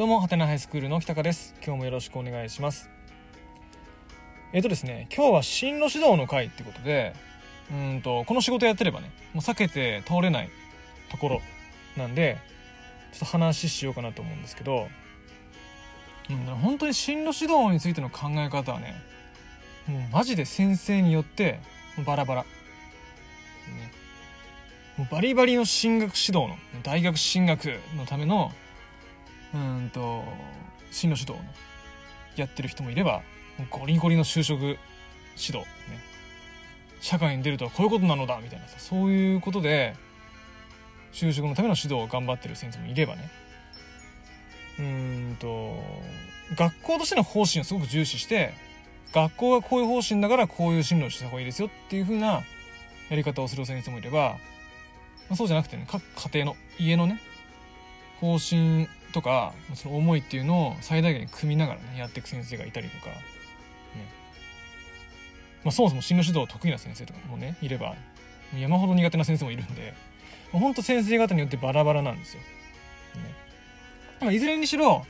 どうも、はてなハイスクールの北川です。今日もよろしくお願いします。えっ、ー、とですね、今日は進路指導の会ってことで、うんと、この仕事やってればね、もう避けて通れないところなんで、ちょっと話しようかなと思うんですけど、うん、本当に進路指導についての考え方はね、もうマジで先生によってバラバラ。ね、もうバリバリの進学指導の、大学進学のためのうんと進路指導のやってる人もいればゴリゴリの就職指導ね社会に出るとはこういうことなのだみたいなさそういうことで就職のための指導を頑張ってる先生もいればねうんと学校としての方針をすごく重視して学校がこういう方針だからこういう進路をした方がいいですよっていう風なやり方をする先生もいれば、まあ、そうじゃなくてね各家庭の家のね方針とかその思いっていうのを最大限に組みながらねやっていく先生がいたりとか、ねまあ、そもそも進路指導得意な先生とかもねいれば山ほど苦手な先生もいるんでほんと先生方によってバラバラなんですよ。ねまあ、いずれにしろ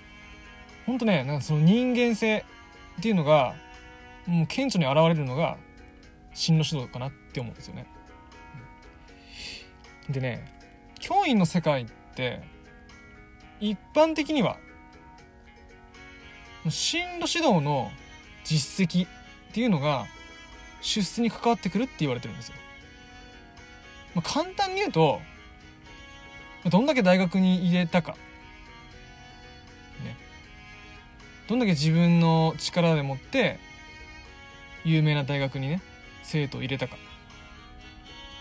ほんとねなんかその人間性っていうのがもう顕著に現れるのが進路指導かなって思うんですよね。でね教員の世界って一般的には進路指導の実績っていうのが出世に関わってくるって言われてるんですよ。まあ、簡単に言うとどんだけ大学に入れたか、ね、どんだけ自分の力でもって有名な大学にね生徒を入れたか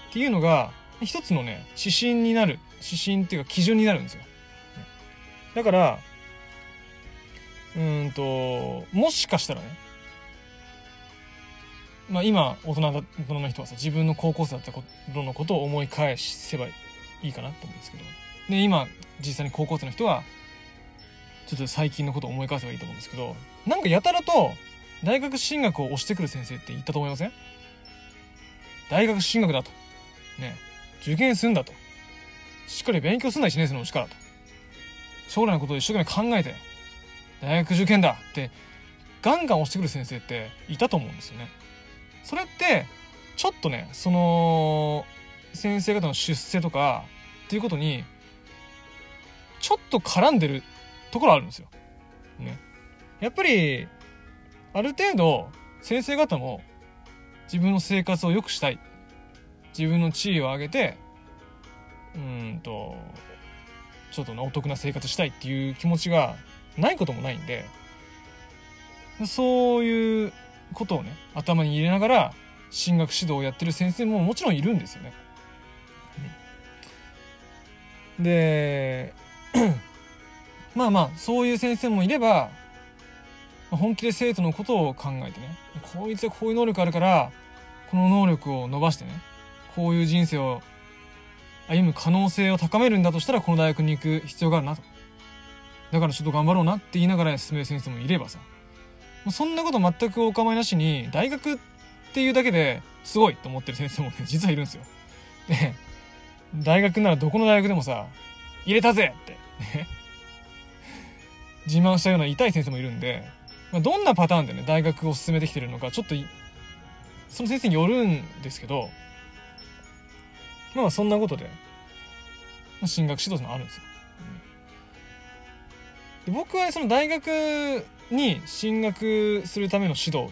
っていうのが一つのね指針になる指針っていうか基準になるんですよ。だからうんともしかしたらねまあ今大人だ大人の人はさ自分の高校生だった頃のことを思い返せばいいかなと思うんですけど。で今実際に高校生の人はちょっと最近のことを思い返せばいいと思うんですけどなんかやたらと大学進学を押してくる先生って言ったと思いません？大学進学だと。ね。受験すんだと。しっかり勉強すんな1年生のうちからと。将来のことを一生懸命考えて大学受験だってガンガン押してくる先生っていたと思うんですよね。それってちょっとねその先生方の出世とかっていうことにちょっと絡んでるところあるんですよ。ね。やっぱりある程度先生方も自分の生活を良くしたい自分の地位を上げてうんとちょっとお得な生活したいっていう気持ちがないこともないんでそういうことをね頭に入れながら進学指導をやってる先生ももちろんいるんですよね。で まあまあそういう先生もいれば本気で生徒のことを考えてねこいつはこういう能力あるからこの能力を伸ばしてねこういう人生を歩む可能性を高めるんだとしたらこの大学に行く必要があるなと。だからちょっと頑張ろうなって言いながら進める先生もいればさ。もうそんなこと全くお構いなしに、大学っていうだけですごいと思ってる先生もね、実はいるんですよ。で、大学ならどこの大学でもさ、入れたぜって、自慢したような痛い先生もいるんで、ま、どんなパターンでね、大学を進めてきてるのか、ちょっと、その先生によるんですけど、まあそんなことで、進学指導のあるんですよ。で僕はその大学に進学するための指導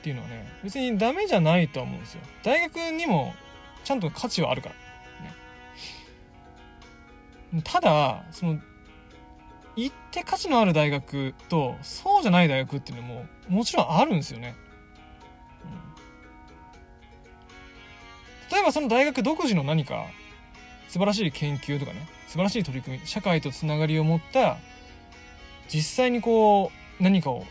っていうのはね別にダメじゃないと思うんですよ。大学にもちゃんと価値はあるから。ね、ただその行って価値のある大学とそうじゃない大学っていうのももちろんあるんですよね。例えばその大学独自の何か素晴らしい研究とかね素晴らしい取り組み社会とつながりを持った実際にこう何かを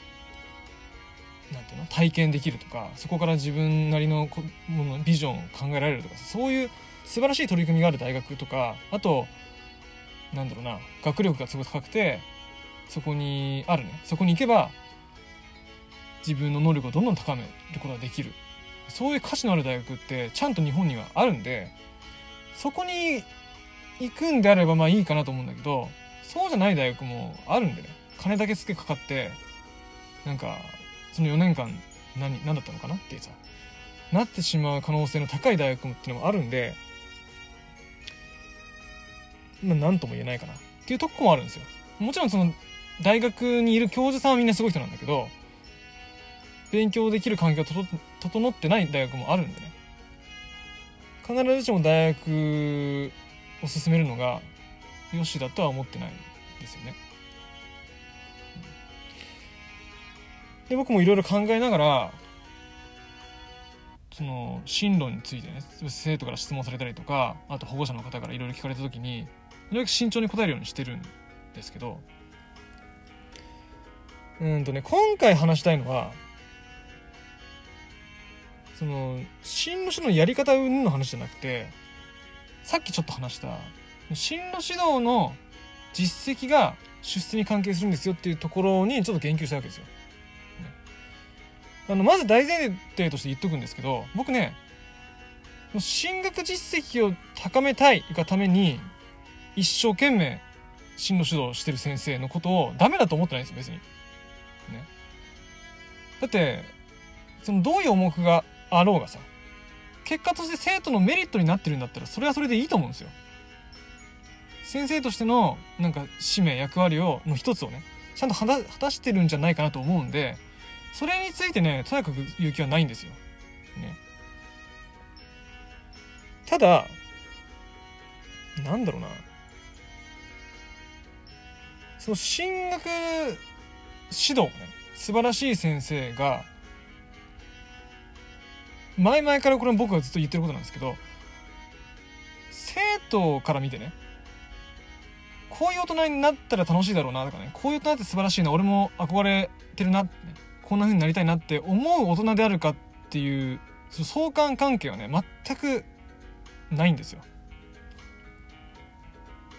なんていうの体験できるとかそこから自分なりのものビジョンを考えられるとかそういう素晴らしい取り組みがある大学とかあとなんだろうな学力がすごい高くてそこにあるねそこに行けば自分の能力をどんどん高めることができる。そういう価値のある大学ってちゃんと日本にはあるんでそこに行くんであればまあいいかなと思うんだけどそうじゃない大学もあるんでね。金だけつけかかってなんかその4年間何何だったのかなってさなってしまう可能性の高い大学っていうのもあるんでまあ何とも言えないかなっていうとこもあるんですよ。もちろんその大学にいる教授さんはみんなすごい人なんだけど勉強できる環境が整ってない大学もあるんでね。必ずしも大学を進めるのがよしだとは思ってないですよね。で僕もいろいろ考えながらその進路についてね生徒から質問されたりとかあと保護者の方からいろいろ聞かれた時になるべく慎重に答えるようにしてるんですけど。うんとね今回話したいのはその進路指導のやり方云々の話じゃなくてさっきちょっと話した進路指導の実績が出世に関係するんですよっていうところにちょっと言及したわけですよ。あのまず大前提として言っとくんですけど僕ね進学実績を高めたいがために一生懸命進路指導してる先生のことをダメだと思ってないんですよ別に。ね、だってそのどういう重くがあろうがさ結果として生徒のメリットになってるんだったらそれはそれでいいと思うんですよ。先生としてのなんか使命役割をの一つをねちゃんと果たしてるんじゃないかなと思うんでそれについてねとやかく言う気はないんですよ。ね。ただなんだろうなその進学指導ね素晴らしい先生が前々からこれ僕がずっと言ってることなんですけど生徒から見てねこういう大人になったら楽しいだろうなとかねこういう大人って素晴らしいな俺も憧れてるなってねこんな風になりたいなって思う大人であるかっていう相関関係はね全くないんですよ。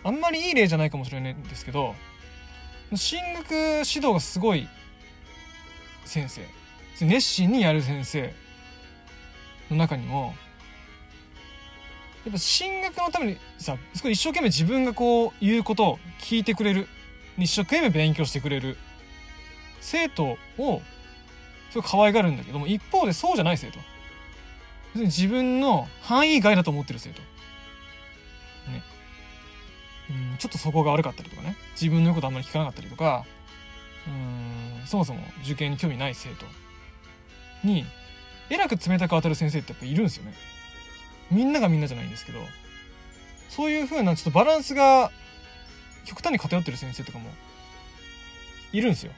あんまりいい例じゃないかもしれないんですけど進学指導がすごい先生熱心にやる先生の中にもやっぱ進学のためにさすごい一生懸命自分がこう言うことを聞いてくれる。一生懸命勉強してくれる。生徒をすごい可愛がるんだけども一方でそうじゃない生徒。別に自分の範囲外だと思ってる生徒。ね。うんちょっとそこが悪かったりとかね。自分の言うことあんまり聞かなかったりとか。うんそもそも受験に興味ない生徒にえらく冷たく当たる先生ってやっぱいるんですよね。みんながみんなじゃないんですけど、そういう風なちょっとバランスが極端に偏ってる先生とかもいるんですよ。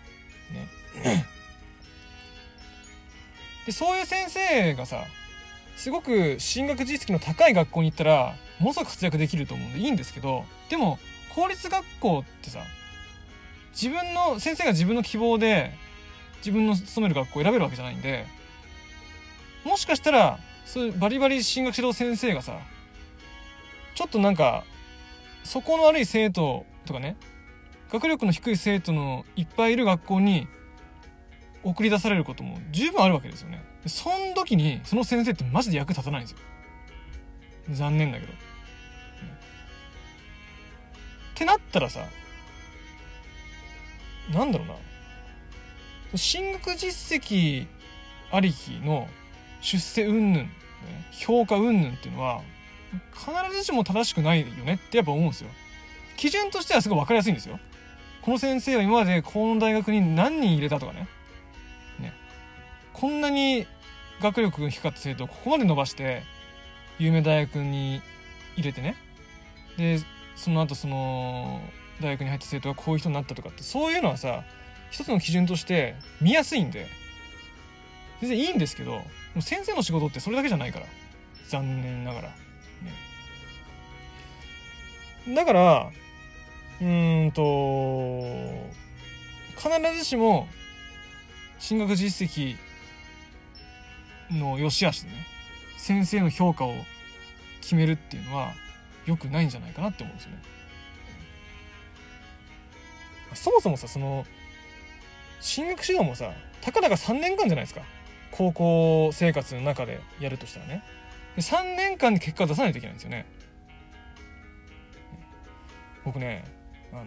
ね。で、そういう先生がさ、すごく進学実績の高い学校に行ったら、ものすごく活躍できると思うんでいいんですけど、でも、公立学校ってさ、自分の、先生が自分の希望で、自分の勤める学校を選べるわけじゃないんで、もしかしたら、そういうバリバリ進学指導先生がさ、ちょっとなんか、底の悪い生徒とかね、学力の低い生徒のいっぱいいる学校に送り出されることも十分あるわけですよね。そん時に、その先生ってマジで役立たないんですよ。残念だけど。ってなったらさ、なんだろうな。進学実績ありきの出世云々、ね、評価云々っていうのは必ずしも正しくないよねってやっぱ思うんですよ。基準としてはすごい分かりやすいんですよ。この先生は今までこの大学に何人入れたとかね。ね。こんなに学力が低かった生徒をここまで伸ばして有名大学に入れてね。で、その後その大学に入った生徒がこういう人になったとかってそういうのはさ一つの基準として見やすいんで全然いいんですけど先生の仕事ってそれだけじゃないから。残念ながら、ね、だからうーんと必ずしも進学実績の良し悪しでね先生の評価を決めるっていうのは良くないんじゃないかなって思うんですよね。そもそもさその進学指導もさたかだか3年間じゃないですか。高校生活の中でやるとしたらねで3年間で結果を出さないといけないんですよね僕ねあの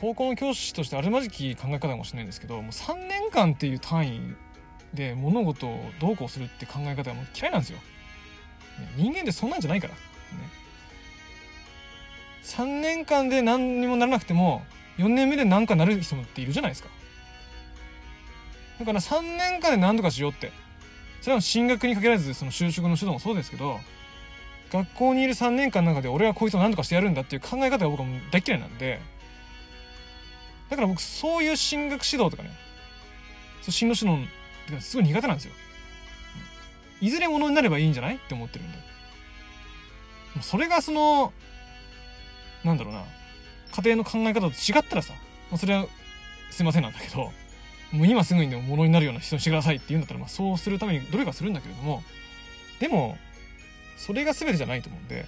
高校の教師としてあるまじき考え方かもしれないんですけどもう3年間っていう単位で物事をどうこうするって考え方がもう嫌いなんですよ。ね、人間ってそんなんじゃないから。ね、3年間で何にもならなくても4年目で何かなる人っているじゃないですか。だから3年間で何とかしようって。それは進学に限らずその就職の指導もそうですけど学校にいる3年間の中で俺はこいつを何とかしてやるんだっていう考え方が僕はもう大嫌いなんでだから僕そういう進学指導とかねそう進路指導ってすごい苦手なんですよ。いずれものになればいいんじゃないって思ってるんで。それがそのなんだろうな家庭の考え方と違ったらさ、ま、それはすいませんなんだけどもう今すぐにでもものになるような人にしてくださいって言うんだったら、まあ、そうするために努力はするんだけれどもでもそれが全てじゃないと思うんで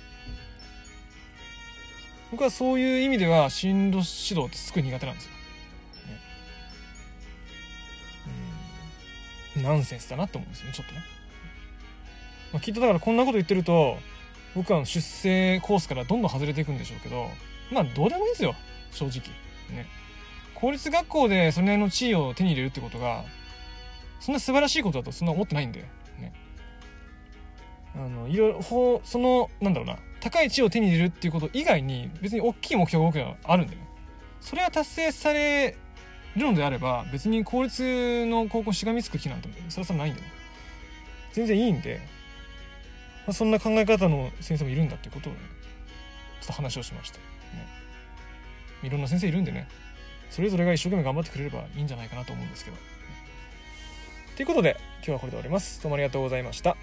僕はそういう意味では進路指導ってすごい苦手なんですよ。ね、うんナンセンスだなって思うんですよねちょっとね。まあ、きっとだからこんなこと言ってると僕は出世コースからどんどん外れていくんでしょうけどまあどうでもいいですよ正直。ね。公立学校でそれなりの地位を手に入れるってことがそんな素晴らしいことだとそんな思ってないんでね。あのいろいろそのなんだろうな。高い地位を手に入れるっていうこと以外に別に大きい目標が僕はあるんでねそれが達成されるのであれば別に公立の高校しがみつく気なんてそれはないんでね全然いいんで、まあ、そんな考え方の先生もいるんだってことをねちょっと話をしました、ね、いろんな先生いるんでね。それぞれが一生懸命頑張ってくれればいいんじゃないかなと思うんですけど。ということで今日はこれで終わります。どうもありがとうございました。